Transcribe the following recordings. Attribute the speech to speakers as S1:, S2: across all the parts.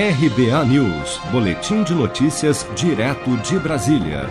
S1: RBA News, Boletim de Notícias, direto de Brasília.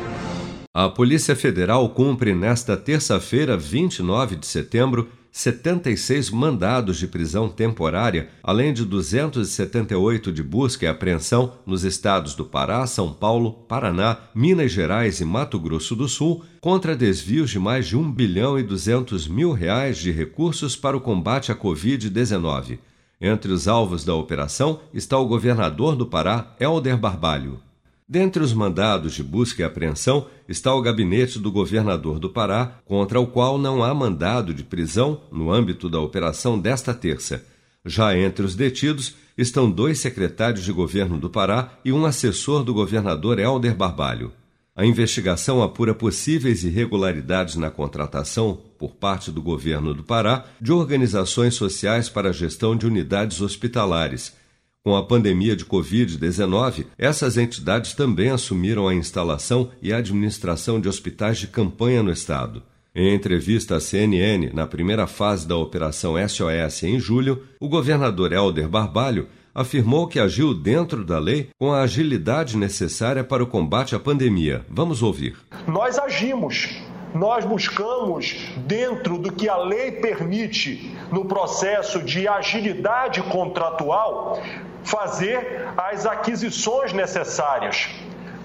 S1: A Polícia Federal cumpre nesta terça-feira, 29 de setembro, 76 mandados de prisão temporária, além de 278 de busca e apreensão nos estados do Pará, São Paulo, Paraná, Minas Gerais e Mato Grosso do Sul, contra desvios de mais de 1 bilhão e 200 mil reais de recursos para o combate à Covid-19. Entre os alvos da operação está o governador do Pará, Helder Barbalho. Dentre os mandados de busca e apreensão está o gabinete do governador do Pará, contra o qual não há mandado de prisão no âmbito da operação desta terça. Já entre os detidos estão dois secretários de governo do Pará e um assessor do governador Helder Barbalho. A investigação apura possíveis irregularidades na contratação, por parte do governo do Pará, de organizações sociais para a gestão de unidades hospitalares. Com a pandemia de Covid-19, essas entidades também assumiram a instalação e a administração de hospitais de campanha no Estado. Em entrevista à CNN, na primeira fase da Operação SOS em julho, o governador Helder Barbalho afirmou que agiu dentro da lei com a agilidade necessária para o combate à pandemia. Vamos ouvir.
S2: Nós agimos. Nós buscamos, dentro do que a lei permite no processo de agilidade contratual, fazer as aquisições necessárias.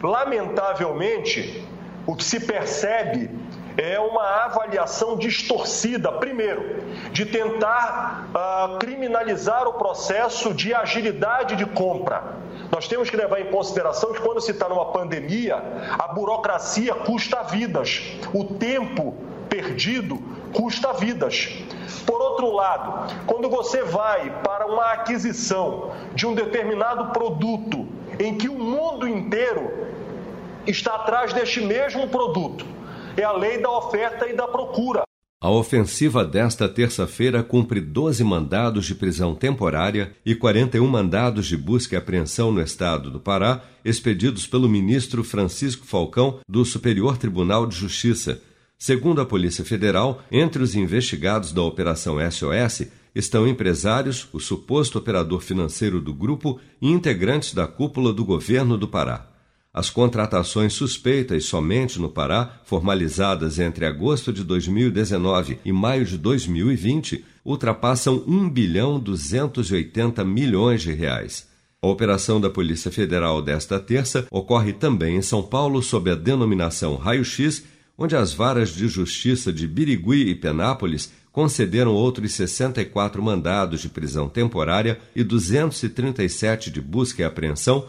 S2: Lamentavelmente, o que se percebe é uma avaliação distorcida, primeiro, de tentar uh, criminalizar o processo de agilidade de compra. Nós temos que levar em consideração que quando se está numa pandemia, a burocracia custa vidas, o tempo perdido custa vidas. Por outro lado, quando você vai para uma aquisição de um determinado produto em que o mundo inteiro está atrás deste mesmo produto, é a lei da oferta e da procura.
S1: A ofensiva desta terça-feira cumpre 12 mandados de prisão temporária e 41 mandados de busca e apreensão no estado do Pará, expedidos pelo ministro Francisco Falcão do Superior Tribunal de Justiça. Segundo a Polícia Federal, entre os investigados da Operação SOS estão empresários, o suposto operador financeiro do grupo e integrantes da cúpula do governo do Pará. As contratações suspeitas somente no Pará, formalizadas entre agosto de 2019 e maio de 2020, ultrapassam 1 bilhão 280 milhões de reais. A operação da Polícia Federal desta terça ocorre também em São Paulo sob a denominação Raio-X, onde as varas de justiça de Birigui e Penápolis concederam outros 64 mandados de prisão temporária e 237 de busca e apreensão